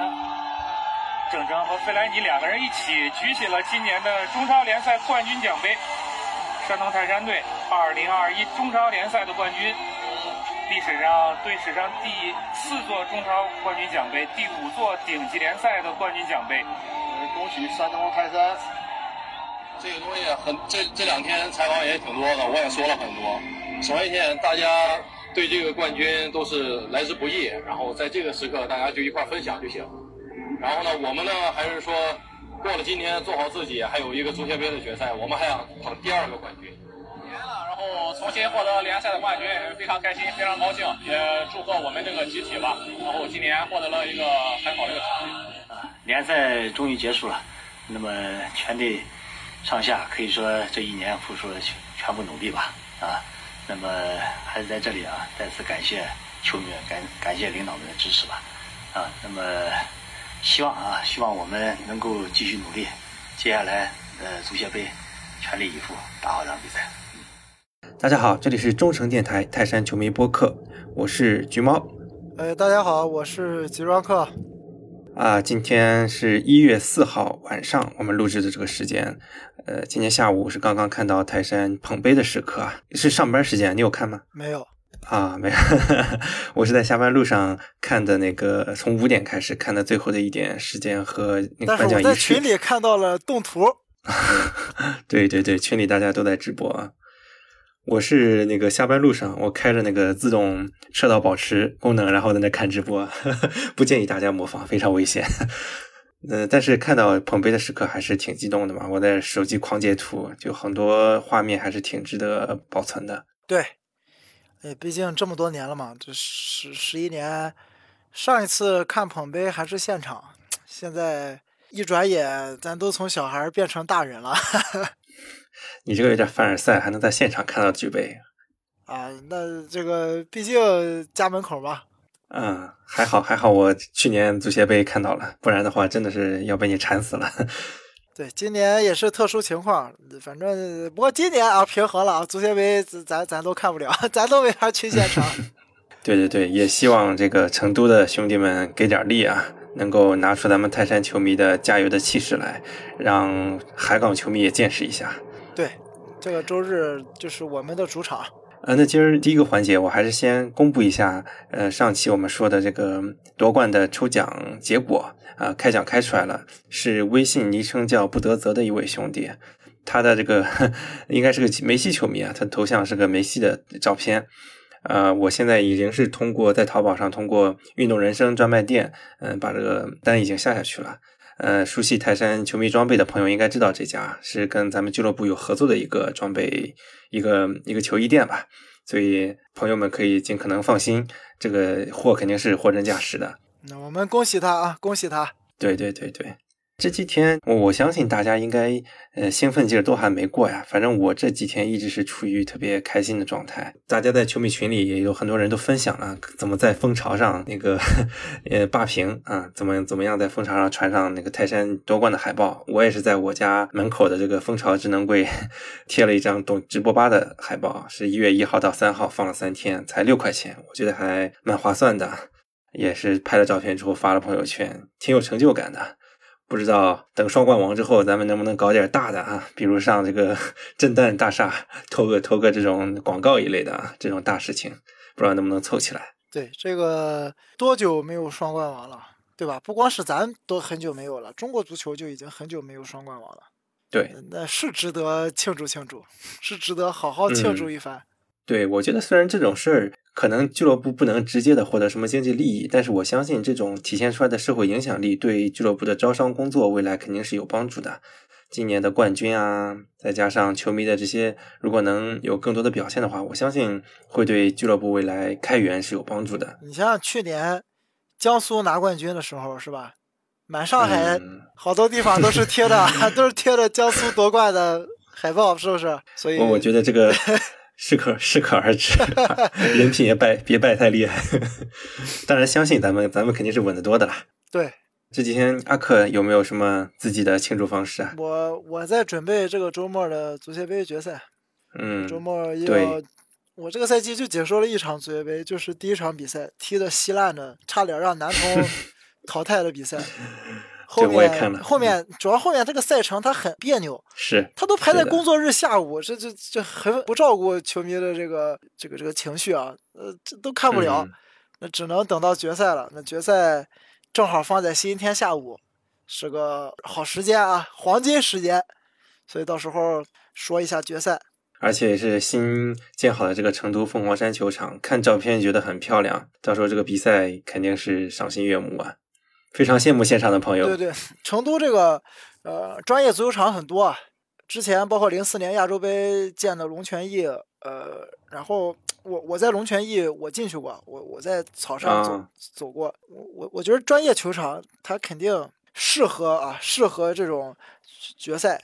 呢，郑铮和费莱尼两个人一起举起了今年的中超联赛冠军奖杯。山东泰山队2021中超联赛的冠军，历史上队史上第四座中超冠军奖杯，第五座顶级联赛的冠军奖杯。恭喜山东泰山！这个东西很，这这两天采访也挺多的，我也说了很多。首先一天，大家对这个冠军都是来之不易，然后在这个时刻大家就一块分享就行。然后呢，我们呢还是说。过了今天，做好自己，还有一个足协杯的决赛，我们还想捧第二个冠军。年了，然后重新获得联赛的冠军，非常开心，非常高兴，也祝贺我们这个集体吧。然后今年获得了一个很好的一个成绩。啊，联赛终于结束了，那么全队上下可以说这一年付出了全全部努力吧。啊，那么还是在这里啊，再次感谢球迷，感感谢领导们的支持吧。啊，那么。希望啊，希望我们能够继续努力，接下来呃足协杯全力以赴打好这场比赛。大家好，这里是中诚电台泰山球迷播客，我是橘猫。呃，大家好，我是吉装客。啊，今天是一月四号晚上，我们录制的这个时间，呃，今天下午是刚刚看到泰山捧杯的时刻啊，是上班时间，你有看吗？没有。啊，没有，我是在下班路上看的那个，从五点开始看的最后的一点时间和那个颁奖仪式。在群里看到了动图。对对对，群里大家都在直播啊。我是那个下班路上，我开着那个自动车道保持功能，然后在那看直播，不建议大家模仿，非常危险。嗯，但是看到捧杯的时刻还是挺激动的嘛，我在手机狂截图，就很多画面还是挺值得保存的。对。哎，毕竟这么多年了嘛，这十十一年，上一次看捧杯还是现场，现在一转眼，咱都从小孩变成大人了。你这个有点凡尔赛，还能在现场看到举杯？啊，那这个毕竟家门口嘛。嗯，还好还好，我去年足协杯看到了，不然的话真的是要被你馋死了。对，今年也是特殊情况，反正不过今年啊平和了啊，足协杯咱咱都看不了，咱都没法去现场。对对对，也希望这个成都的兄弟们给点力啊，能够拿出咱们泰山球迷的加油的气势来，让海港球迷也见识一下。对，这个周日就是我们的主场。呃，那今儿第一个环节，我还是先公布一下，呃，上期我们说的这个夺冠的抽奖结果啊，开奖开出来了，是微信昵称叫不得泽的一位兄弟，他的这个 应该是个梅西球迷啊，他头像是个梅西的照片，呃，我现在已经是通过在淘宝上通过运动人生专卖店，嗯，把这个单已经下下去了。呃，熟悉泰山球迷装备的朋友应该知道，这家是跟咱们俱乐部有合作的一个装备，一个一个球衣店吧。所以朋友们可以尽可能放心，这个货肯定是货真价实的。那我们恭喜他啊，恭喜他！对对对对。这几天，我相信大家应该，呃，兴奋劲儿都还没过呀。反正我这几天一直是处于特别开心的状态。大家在球迷群里也有很多人都分享了怎么在蜂巢上那个，呃，霸屏啊，怎么怎么样在蜂巢上传上那个泰山夺冠的海报。我也是在我家门口的这个蜂巢智能柜 贴了一张董直播吧的海报，是一月一号到三号放了三天，才六块钱，我觉得还蛮划算的。也是拍了照片之后发了朋友圈，挺有成就感的。不知道等双冠王之后，咱们能不能搞点大的啊？比如上这个 震旦大厦 投个投个这种广告一类的啊，这种大事情，不知道能不能凑起来。对，这个多久没有双冠王了，对吧？不光是咱都很久没有了，中国足球就已经很久没有双冠王了。对，那是值得庆祝庆祝，是值得好好庆祝一番。对，我觉得虽然这种事儿。可能俱乐部不能直接的获得什么经济利益，但是我相信这种体现出来的社会影响力对俱乐部的招商工作未来肯定是有帮助的。今年的冠军啊，再加上球迷的这些，如果能有更多的表现的话，我相信会对俱乐部未来开源是有帮助的。你像去年江苏拿冠军的时候，是吧？满上海好多地方都是贴的，都是贴的江苏夺冠的海报，是不是？所以我觉得这个。适可适可而止，人品也败别败太厉害。当然，相信咱们咱们肯定是稳得多的啦。对，这几天阿克有没有什么自己的庆祝方式啊？我我在准备这个周末的足协杯决赛。嗯，周末要我这个赛季就解说了一场足协杯，就是第一场比赛踢的稀烂的，差点让南通 淘汰的比赛。我也看了。面后面主要后面这个赛程它很别扭，是它都排在工作日下午，这这这很不照顾球迷的这个这个这个情绪啊，呃，这都看不了，嗯。那只能等到决赛了。那决赛正好放在星期天下午，是个好时间啊，黄金时间，所以到时候说一下决赛。而且是新建好的这个成都凤凰山球场，看照片觉得很漂亮，到时候这个比赛肯定是赏心悦目啊，非常羡慕现场的朋友。对对，成都这个呃专业足球场很多啊，之前包括零四年亚洲杯建的龙泉驿，呃，然后我我在龙泉驿我进去过，我我在草上走、啊走过，我我我觉得专业球场它肯定适合啊，适合这种决赛，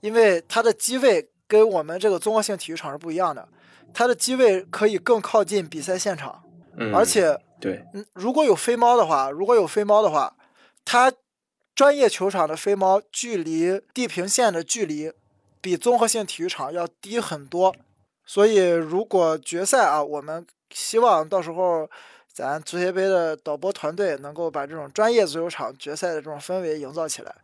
因为它的机位跟我们这个综合性体育场是不一样的，它的机位可以更靠近比赛现场，嗯，而且对，嗯，如果有飞猫的话，如果有飞猫的话，它专业球场的飞猫距离地平线的距离比综合性体育场要低很多。所以，如果决赛啊，我们希望到时候咱足协杯的导播团队能够把这种专业足球场决赛的这种氛围营造起来，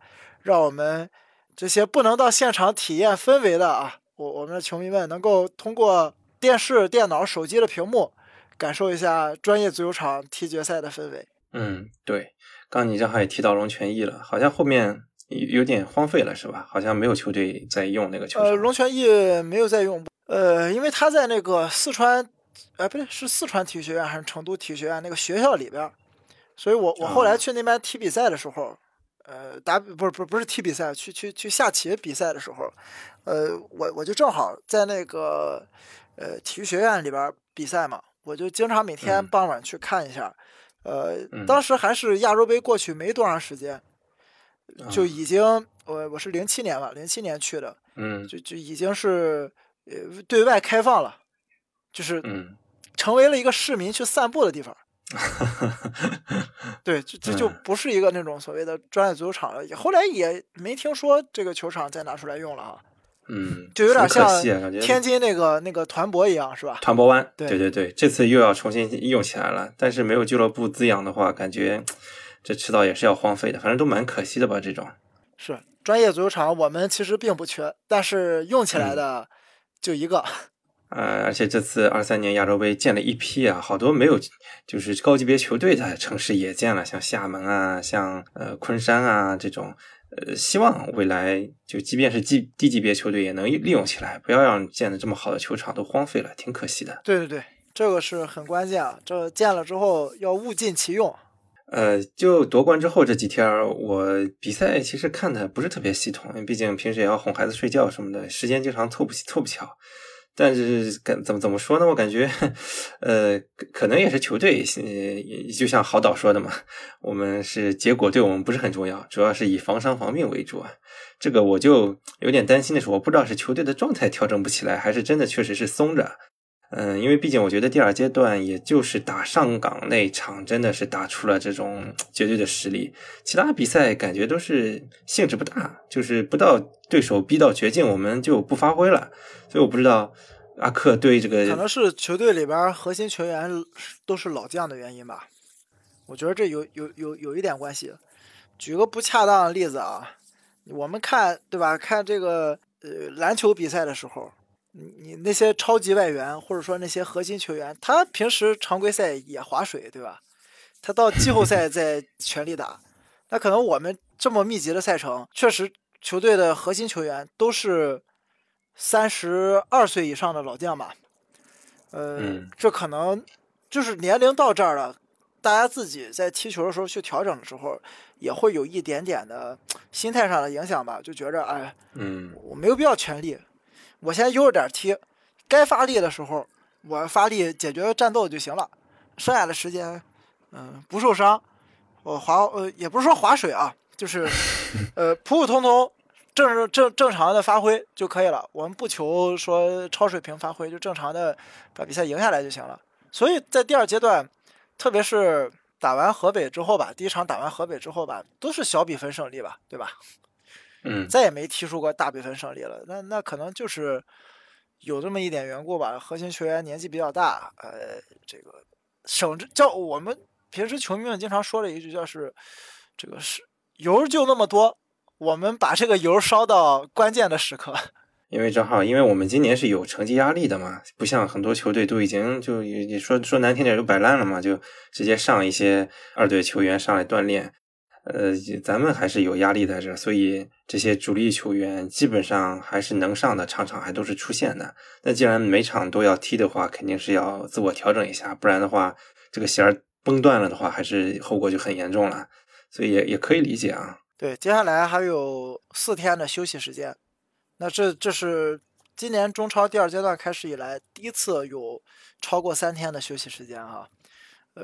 让我们这些不能到现场体验氛围的啊，我我们的球迷们能够通过电视、电脑、手机的屏幕。感受一下专业足球场踢决赛的氛围。嗯，对。刚你正好也提到龙泉驿了，好像后面有有点荒废了，是吧？好像没有球队在用那个球场。呃，龙泉驿没有在用，呃，因为他在那个四川，呃，不对，是四川体育学院还是成都体育学院那个学校里边，所以我我后来啊去那边踢比赛的时候，呃，打不是不是不是踢比赛，去去去下棋比赛的时候，呃，我我就正好在那个呃体育学院里边比赛嘛，我就经常每天嗯傍晚去看一下。呃，嗯当时还是亚洲杯过去没多长时间，就啊已经我我是零七年吧，零七年去的，嗯就就已经是呃对外开放了，就是嗯，成为了一个市民去散步的地方。对，这这就嗯不是一个那种所谓的专业足球场了。后来也没听说这个球场再拿出来用了啊，嗯，就有点像天津那个那个团博一样，是吧？团泊湾，对对对对，这次又要重新用起来了，但是没有俱乐部滋养的话，感觉这迟早也是要荒废的，反正都蛮可惜的吧，这种。是专业足球场，我们其实并不缺，但是用起嗯来的就一个。呃，而且这次二三年亚洲杯建了一批啊，好多没有就是高级别球队的城市也建了，像厦门啊，像呃昆山啊这种，呃，希望未来就即便是低低级别球队也能利用起来，不要让建的这么好的球场都荒废了，挺可惜的。对对对，这个是很关键啊，这建了之后要物尽其用。呃，就夺冠之后这几天儿，我比赛其实看的不是特别系统，因为毕竟平时也要哄孩子睡觉什么的，时间经常凑不凑不巧。但是感怎么怎么说呢？我感觉，呃，可能也是球队，呃，就像郝导说的嘛，我们是结果对我们不是很重要，主要是以防伤防病为主啊。这个我就有点担心的是，我不知道是球队的状态调整不起来，还是真的确实是松着。嗯，因为毕竟我觉得第二阶段也就是打上港那场，真的是打出了这种绝对的实力，其他比赛感觉都是兴致不大，就是不到对手逼到绝境，我们就不发挥了。所以我不知道阿克对这个可能是球队里边核心球员都是老将的原因吧，我觉得这有有有有一点关系。举个不恰当的例子啊，我们看对吧？看这个呃篮球比赛的时候，你你那些超级外援或者说那些核心球员，他平时常规赛也划水对吧？他到季后赛再全力打，那可能我们这么密集的赛程，确实球队的核心球员都是三十二岁以上的老将吧。呃，嗯这可能就是年龄到这儿了，大家自己在踢球的时候去调整的时候，也会有一点点的心态上的影响吧，就觉着哎，嗯我没有必要全力，我先悠着点踢，该发力的时候我发力解决战斗就行了，剩下的时间，嗯、不受伤，我划呃也不是说划水啊，就是呃普普通通。正正正常的发挥就可以了，我们不求说超水平发挥，就正常的把比赛赢下来就行了。所以在第二阶段，特别是打完河北之后吧，第一场打完河北之后吧，都是小比分胜利吧，对吧？嗯再也没踢出过大比分胜利了。那那可能就是有这么一点缘故吧。核心球员年纪比较大，呃，这个省着叫我们平时球迷们经常说的一句，叫是这个是油就那么多，我们把这个油烧到关键的时刻。因为正好，因为我们今年是有成绩压力的嘛，不像很多球队都已经就也也说说难听点就摆烂了嘛，就直接上一些二队球员上来锻炼。呃，咱们还是有压力在这，所以这些主力球员基本上还是能上的，场场还都是出现的。那既然每场都要踢的话，肯定是要自我调整一下，不然的话，这个弦儿崩断了的话，还是后果就很严重了。所以也也可以理解啊。对，接下来还有四天的休息时间。那这这是今年中超第二阶段开始以来第一次有超过三天的休息时间哈，呃，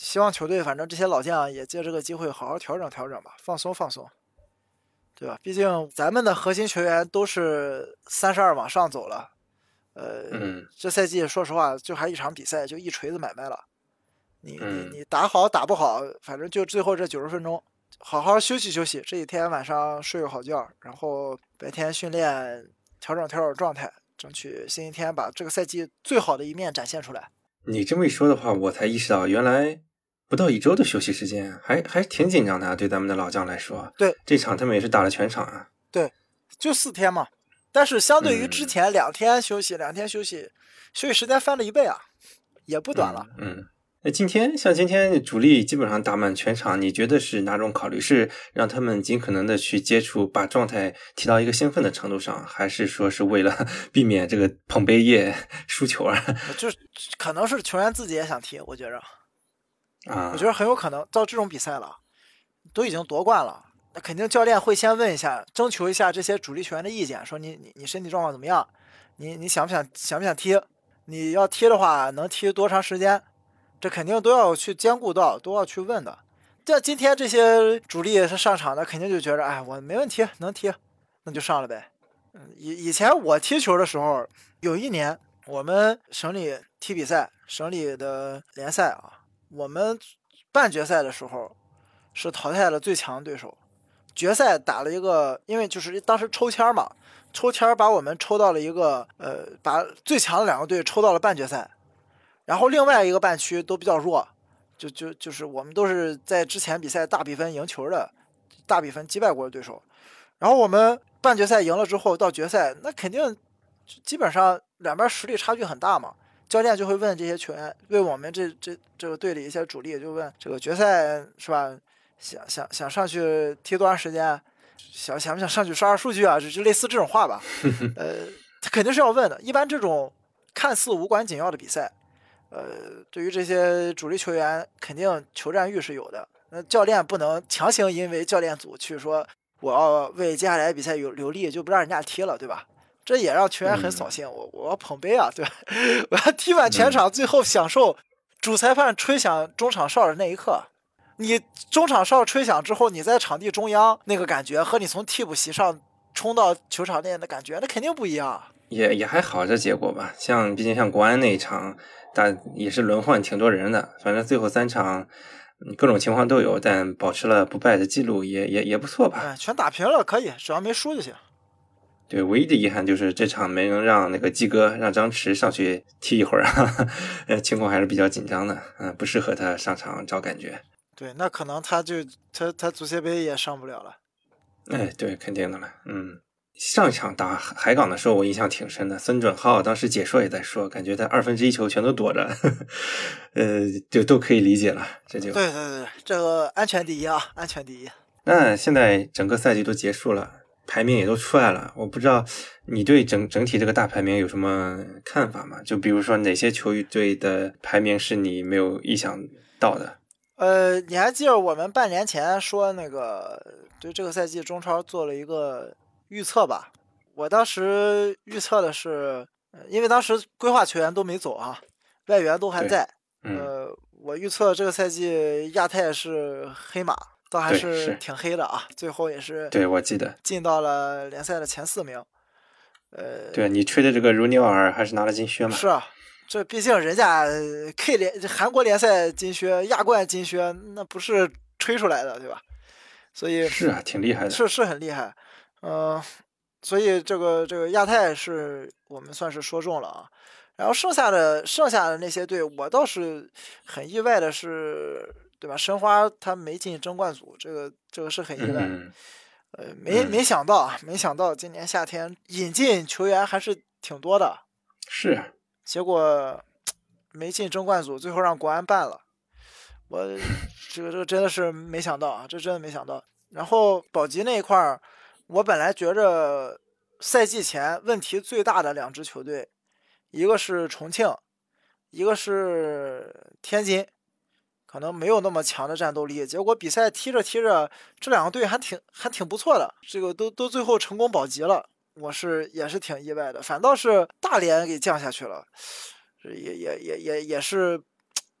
希望球队反正这些老将也借这个机会好好调整调整吧，放松放松，对吧？毕竟咱们的核心球员都是三十二往上走了，呃，这赛季说实话就还一场比赛就一锤子买卖了，你你你打好打不好，反正就最后这九十分钟。好好休息休息，这几天晚上睡个好觉，然后白天训练，调整调整状态，争取星期天把这个赛季最好的一面展现出来。你这么一说的话，我才意识到，原来不到一周的休息时间，还还挺紧张的啊！对咱们的老将来说，对这场他们也是打了全场啊。对，就四天嘛，但是相对于之前两天休息，两天休息，休息时间翻了一倍啊，也不短了。嗯。那今天像今天主力基本上打满全场，你觉得是哪种考虑？是让他们尽可能的去接触，把状态提到一个兴奋的程度上，还是说是为了 避免这个捧杯夜 输球啊？就是可能是球员自己也想踢，我觉着我觉得很有可能到这种比赛了，都已经夺冠了，那肯定教练会先问一下，征求一下这些主力球员的意见，说你你你身体状况怎么样？你你想不想想不想踢？你要踢的话，能踢多长时间？这肯定都要去兼顾到，都要去问的。像今天这些主力是上场的，肯定就觉着，哎，我没问题，能踢，那就上了呗。嗯，以以前我踢球的时候，有一年我们省里踢比赛，省里的联赛啊，我们半决赛的时候是淘汰了最强对手，决赛打了一个，因为就是当时抽签嘛，抽签把我们抽到了一个，呃，把最强的两个队抽到了半决赛。然后另外一个半区都比较弱，就就就是我们都是在之前比赛大比分赢球的，大比分击败过的对手。然后我们半决赛赢了之后，到决赛那肯定基本上两边实力差距很大嘛。教练就会问这些球员，为我们这这这个队里一些主力，就问这个决赛是吧？想想想上去踢多长时间？想想不想上去刷刷数据啊？就就类似这种话吧。呃，他肯定是要问的。一般这种看似无关紧要的比赛。呃，对于这些主力球员，肯定求战欲是有的。那教练不能强行因为教练组去说我要为接下来比赛有留力，就不让人家踢了，对吧？这也让球员很扫兴。我我要捧杯啊，对吧？我要踢满全场，最后享受主裁判吹响中场哨的那一刻。你中场哨吹响之后，你在场地中央那个感觉，和你从替补席上冲到球场内的感觉，那肯定不一样。也也还好，这结果吧。像毕竟像国安那一场。但也是轮换挺多人的，反正最后三场各种情况都有，但保持了不败的记录，也也也不错吧。全打平了，可以，只要没输就行。对，唯一的遗憾就是这场没能让那个鸡哥让张弛上去踢一会儿，呃，情况还是比较紧张的，嗯，不适合他上场找感觉。对，那可能他就他他足协杯也上不了了。哎，对，肯定的了，嗯。上一场打海港的时候，我印象挺深的。孙准浩当时解说也在说，感觉他二分之一球全都躲着，呃，就都可以理解了。这就对对对，这个安全第一啊，安全第一。那现在整个赛季都结束了，排名也都出来了，我不知道你对整整体这个大排名有什么看法吗？就比如说哪些球队的排名是你没有意想到的？呃，你还记得我们半年前说那个对这个赛季中超做了一个。预测吧，我当时预测的是，因为当时规划球员都没走啊，外援都还在。呃，我预测这个赛季亚太是黑马，倒还是挺黑的啊。最后也是，对我记得进到了联赛的前四名。呃，对你吹的这个如尼奥尔还是拿了金靴嘛？是啊，这毕竟人家 K 联韩国联赛金靴、亚冠金靴，那不是吹出来的，对吧？所以是啊，挺厉害的，是是很厉害。嗯，所以这个这个亚太是我们算是说中了啊，然后剩下的剩下的那些队，我倒是很意外的是，对吧？申花他没进争冠组，这个这个是很意外。嗯，呃，没没想到啊，没想到今年夏天引进球员还是挺多的，是，结果没进争冠组，最后让国安办了。我这个这个真的是没想到啊，这真的没想到。然后保级那一块儿，我本来觉着赛季前问题最大的两支球队，一个是重庆，一个是天津，可能没有那么强的战斗力。结果比赛踢着踢着，这两个队还挺还挺不错的，这个都都最后成功保级了，我是也是挺意外的。反倒是大连给降下去了，也也也也也是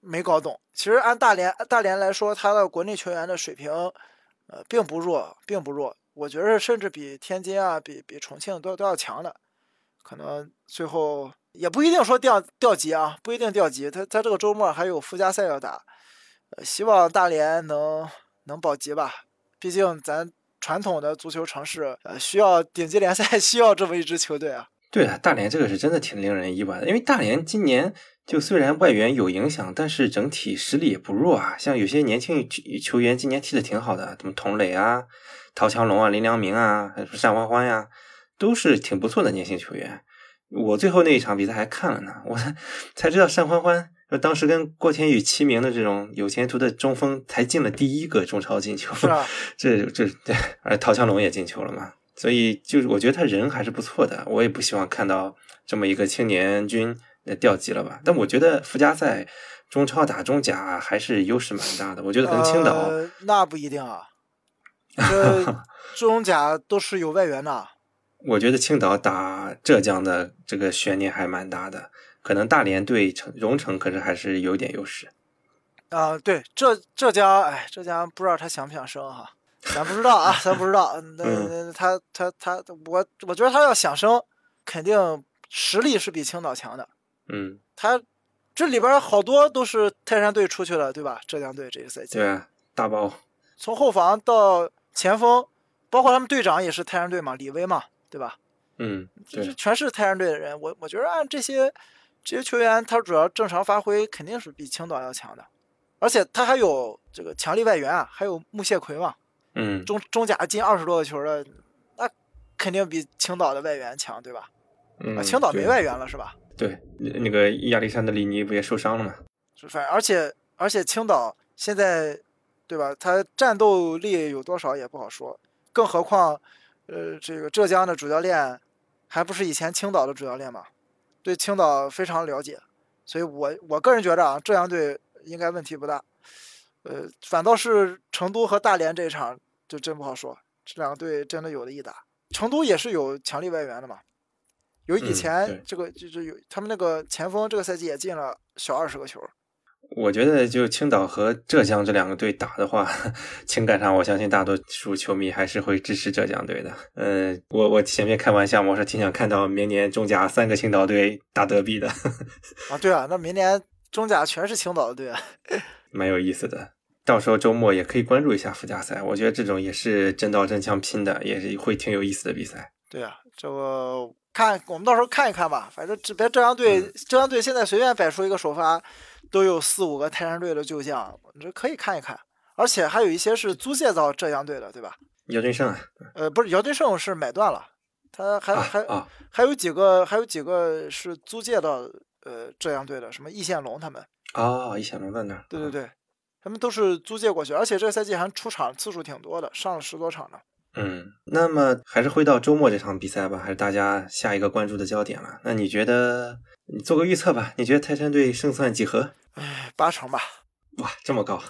没搞懂。其实按大连大连来说，他的国内球员的水平，呃，并不弱，并不弱。我觉得甚至比天津啊，比比重庆都都要强的。可能最后也不一定说掉掉级啊，不一定掉级。他他这个周末还有附加赛要打，呃，希望大连能能保级吧。毕竟咱传统的足球城市，呃，需要顶级联赛 需要这么一支球队啊。对啊，大连这个是真的挺令人意外的，因为大连今年就虽然外援有影响，但是整体实力也不弱啊。像有些年轻球员今年踢的挺好的，什么童磊啊、陶强龙啊、林良铭啊、单欢欢呀，都是挺不错的年轻球员。我最后那一场比赛还看了呢，我 才知道单欢欢当时跟郭天宇齐名的这种有前途的中锋，才进了第一个中超进球。是啊，这这对，而陶强龙也进球了嘛。所以就是我觉得他人还是不错的，我也不希望看到这么一个青年军掉级了吧。但我觉得附加赛中超打中甲还是优势蛮大的。我觉得跟青岛、呃、那不一定啊，这中甲都是有外援的。我觉得青岛打浙江的这个悬念还蛮大的，可能大连对成荣城可是还是有点优势。啊、呃，对浙浙江，哎，浙江不知道他想不想升哈。咱不知道啊，咱不知道。那、嗯、他他他，我我觉得他要想升，肯定实力是比青岛强的。嗯，他这里边好多都是泰山队出去了，对吧？浙江队这个赛季。对啊，大包。从后防到前锋，包括他们队长也是泰山队嘛，李威嘛，对吧？嗯，对，全是泰山队的人。我我觉得按这些这些球员，他主要正常发挥肯定是比青岛要强的，而且他还有这个强力外援啊，还有穆谢奎嘛。嗯，中中甲进二十多个球的，那肯定比青岛的外援强，对吧？嗯，啊、青岛没外援了是吧？对，那个亚历山德里尼不也受伤了吗？是反而且而且青岛现在，对吧？他战斗力有多少也不好说，更何况，呃，这个浙江的主教练还不是以前青岛的主教练嘛？对青岛非常了解，所以我我个人觉着啊，浙江队应该问题不大。呃，反倒是成都和大连这一场就真不好说，这两个队真的有的一打。成都也是有强力外援的嘛，有以前这个、嗯、就是有他们那个前锋这个赛季也进了小二十个球。我觉得就青岛和浙江这两个队打的话，情感上我相信大多数球迷还是会支持浙江队的。呃，我我前面开玩笑，我说挺想看到明年中甲三个青岛队打德比的。啊，对啊，那明年中甲全是青岛的队啊，蛮有意思的。到时候周末也可以关注一下附加赛，我觉得这种也是真刀真枪拼的，也是会挺有意思的比赛。对啊，这个看我们到时候看一看吧，反正这边浙江队，嗯、浙江队现在随便摆出一个首发，都有四五个泰山队的旧将，这可以看一看。而且还有一些是租借到浙江队的，对吧？姚俊胜，呃，不是姚俊胜是买断了，他还、啊、还、啊、还有几个还有几个是租借到呃浙江队的，什么易宪龙他们。哦，易宪龙在那儿。对对对。他们都是租借过去，而且这个赛季还出场次数挺多的，上了十多场呢。嗯，那么还是回到周末这场比赛吧，还是大家下一个关注的焦点了。那你觉得，你做个预测吧？你觉得泰山队胜算几何？唉，八成吧。哇，这么高！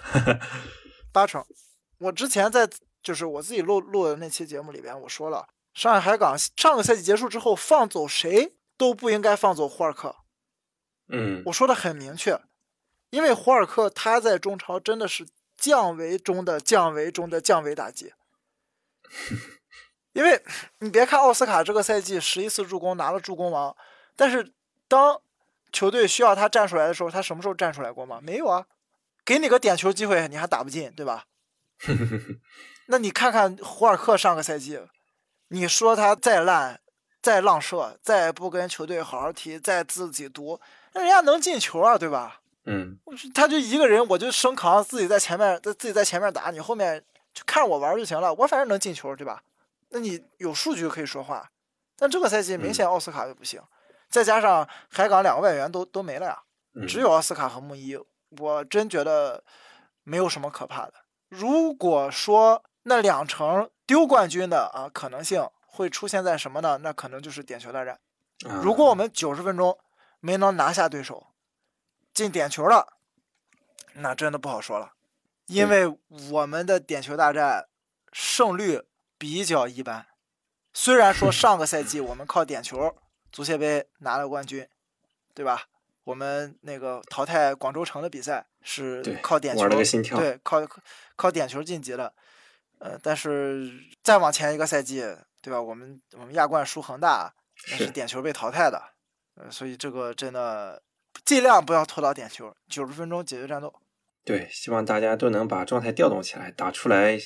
八成。我之前在就是我自己录录的那期节目里边，我说了，上海海港上个赛季结束之后放走谁都不应该放走霍尔克。嗯，我说的很明确。因为胡尔克他在中超真的是降维中的降维中的降维打击，因为你别看奥斯卡这个赛季十一次助攻拿了助攻王，但是当球队需要他站出来的时候，他什么时候站出来过吗？没有啊，给你个点球机会你还打不进，对吧？那你看看胡尔克上个赛季，你说他再烂再浪射，再不跟球队好好踢，再自己读，那人家能进球啊，对吧？嗯，他就一个人，我就生扛，自己在前面，在自己在前面打，你后面就看着我玩就行了，我反正能进球，对吧？那你有数据可以说话，但这个赛季明显奥斯卡就不行，再加上海港两个外援都都没了呀，嗯只有奥斯卡和穆伊，我真觉得没有什么可怕的。如果说那两成丢冠军的啊可能性会出现在什么呢？那可能就是点球大战。啊如果我们九十分钟没能拿下对手，进点球了，那真的不好说了，因为我们的点球大战胜率比较一般。虽然说上个赛季我们靠点球足协杯拿了冠军，对吧？我们那个淘汰广州城的比赛是靠点球，对，靠靠点球晋级了。呃，但是再往前一个赛季，对吧？我们我们亚冠输恒大，那是是点球被淘汰的。呃，所以这个真的尽量不要拖到点球，九十分钟解决战斗。对，希望大家都能把状态调动起来，打出来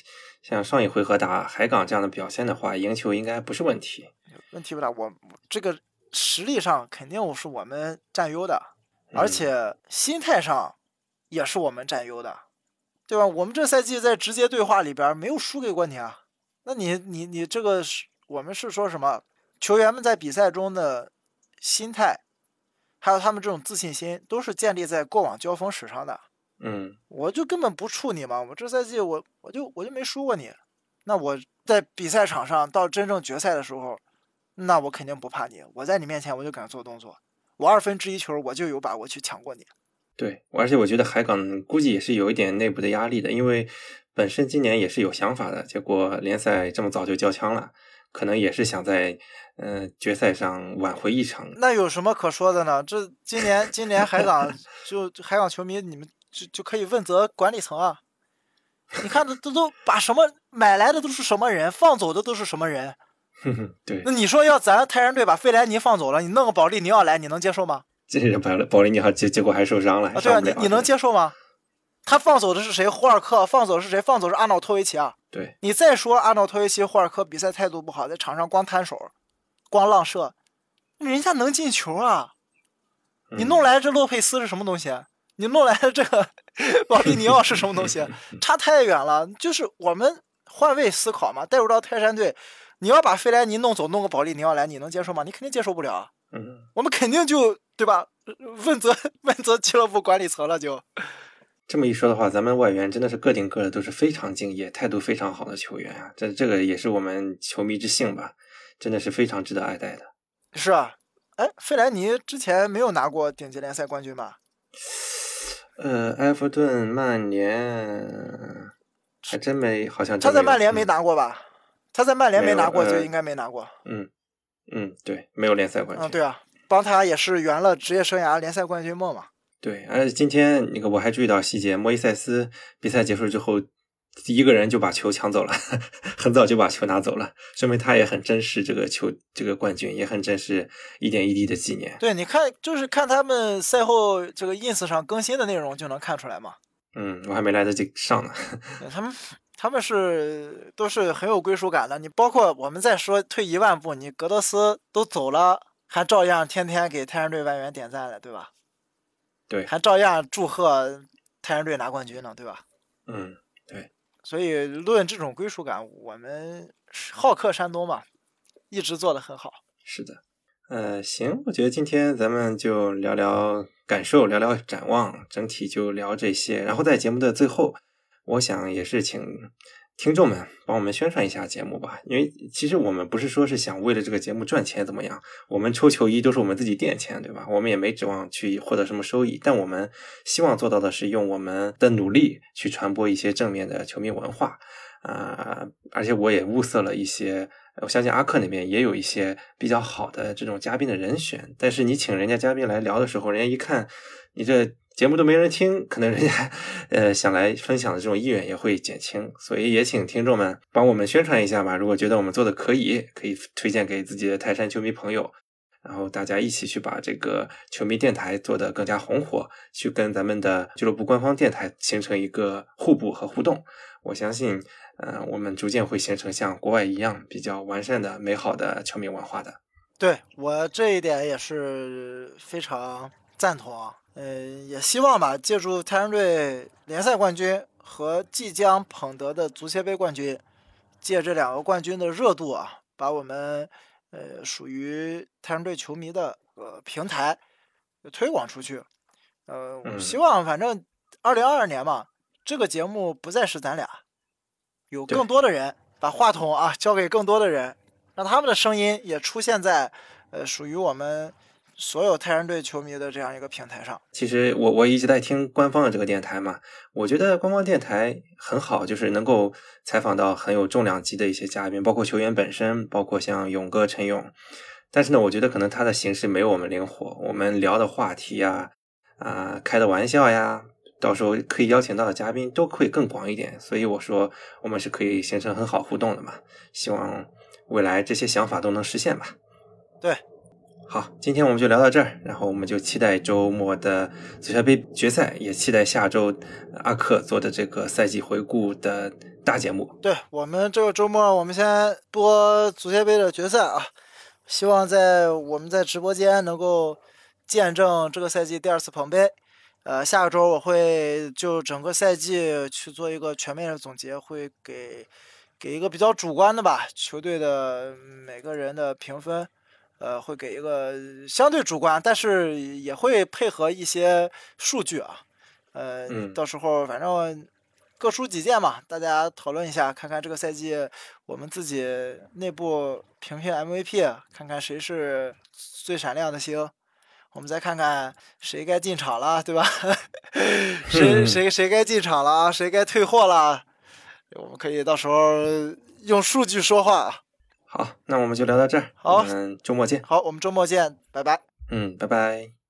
像上一回合打海港这样的表现的话，赢球应该不是问题。问题不大，我我这个实力上肯定是我们占优的，而嗯且心态上也是我们占优的，对吧？我们这赛季在直接对话里边没有输给过你啊，那你你你这个是我们是说什么？球员们在比赛中的心态，还有他们这种自信心，都是建立在过往交锋史上的。嗯，我就根本不怵你嘛，我这赛季我我就我就没输过你，那我在比赛场上到真正决赛的时候，那我肯定不怕你，我在你面前我就敢做动作，我二分之一球我就有把握去抢过你。对，而且我觉得海港估计也是有一点内部的压力的，因为本身今年也是有想法的，结果联赛这么早就交枪了，可能也是想在嗯、呃决赛上挽回一场。那有什么可说的呢？这今年今年海港 就海港球迷你们就就可以问责管理层啊！你看这这都把什么买来的都是什么人，放走的都是什么人？哼哼，对那，你说要咱泰山队把费莱尼放走了，你弄个保利尼奥来，你能接受吗？这人保保利尼奥结结果还受伤了，啊，对啊，你你能接受吗？他放走的是谁？霍尔克放走是谁？放走是阿瑙托维奇啊！对，你再说阿瑙托维奇、霍尔克比赛态度不好，在场上光摊手、光浪射，人家能进球啊！你嗯弄来这洛佩斯是什么东西？啊你弄来的这个 保利尼奥是什么东西？差太远了。就是我们换位思考嘛，带入到泰山队，你要把费莱尼弄走，弄个保利尼奥来，你能接受吗？你肯定接受不了啊。嗯，我们肯定就对吧？问责 问责俱乐部管理层了就。这么一说的话，咱们外援真的是个顶个的都是非常敬业、态度非常好的球员啊，这这个也是我们球迷之幸吧，真的是非常值得爱戴的。是啊，哎，费莱尼之前没有拿过顶级联赛冠军吧？呃，埃弗顿、曼联还真没，好像他在曼联没嗯拿过吧？他在曼联没拿过，就呃应该没拿过。嗯嗯，对，没有联赛冠军。嗯，对啊，帮他也是圆了职业生涯联赛冠军梦嘛。对，而且今天那个我还注意到细节，莫伊塞斯比赛结束之后，一个人就把球抢走了，很早就把球拿走了，说明他也很珍视这个球这个冠军，也很珍视一点一滴的纪念。对，你看，就是看他们赛后这个 ins 上更新的内容就能看出来嘛。嗯，我还没来得及上呢。他们他们是都是很有归属感的。你包括我们再说退一万步，你格德斯都走了，还照样天天给太阳队外援点赞了，对吧？对，还照样祝贺太阳队拿冠军呢，对吧？嗯，所以论这种归属感，我们好客山东嘛，一直做得很好。是的。呃，行，我觉得今天咱们就聊聊感受，聊聊展望，整体就聊这些。然后在节目的最后，我想也是请听众们帮我们宣传一下节目吧，因为其实我们不是说是想为了这个节目赚钱怎么样，我们抽球衣都是我们自己垫钱，对吧？我们也没指望去获得什么收益，但我们希望做到的是用我们的努力去传播一些正面的球迷文化。啊、而且我也物色了一些，我相信阿克那边也有一些比较好的这种嘉宾的人选。但是你请人家嘉宾来聊的时候，人家一看你这节目都没人听，可能人家 呃想来分享的这种意愿也会减轻。所以也请听众们帮我们宣传一下吧。如果觉得我们做的可以，可以推荐给自己的泰山球迷朋友。然后大家一起去把这个球迷电台做得更加红火，去跟咱们的俱乐部官方电台形成一个互补和互动。我相信，呃，我们逐渐会形成像国外一样比较完善的、美好的球迷文化的。对我这一点也是非常赞同啊。嗯，也希望吧，借助太阳队联赛冠军和即将捧得的足协杯冠军，借这两个冠军的热度啊，把我们呃属于太阳队球迷的呃平台推广出去。呃，我希望反正二零二二年嘛，这个节目不再是咱俩，有更多的人把话筒啊交给更多的人，让他们的声音也出现在呃属于我们所有泰山队球迷的这样一个平台上。其实我我一直在听官方的这个电台嘛，我觉得官方电台很好，就是能够采访到很有重量级的一些嘉宾，包括球员本身，包括像勇哥陈勇。但是呢，我觉得可能他的形式没有我们灵活，我们聊的话题呀、啊、开的玩笑呀，到时候可以邀请到的嘉宾都会更广一点。所以我说，我们是可以形成很好互动的嘛。希望未来这些想法都能实现吧。对，好，今天我们就聊到这儿，然后我们就期待周末的足协杯决赛，也期待下周阿克做的这个赛季回顾的大节目。对我们这个周末，我们先播足协杯的决赛啊，希望在我们在直播间能够见证这个赛季第二次捧杯。呃，下个周我会就整个赛季去做一个全面的总结，会给给一个比较主观的吧，球队的每个人的评分，呃，会给一个相对主观，但是也会配合一些数据啊，呃，嗯到时候反正各抒己见嘛，大家讨论一下，看看这个赛季我们自己内部评评 MVP，看看谁是最闪亮的星。我们再看看谁该进场了，对吧？谁嗯谁谁该进场了，谁该退货了？我们可以到时候用数据说话。好，那我们就聊到这儿，好我们周末见。好，我们周末见，拜拜。嗯，拜拜。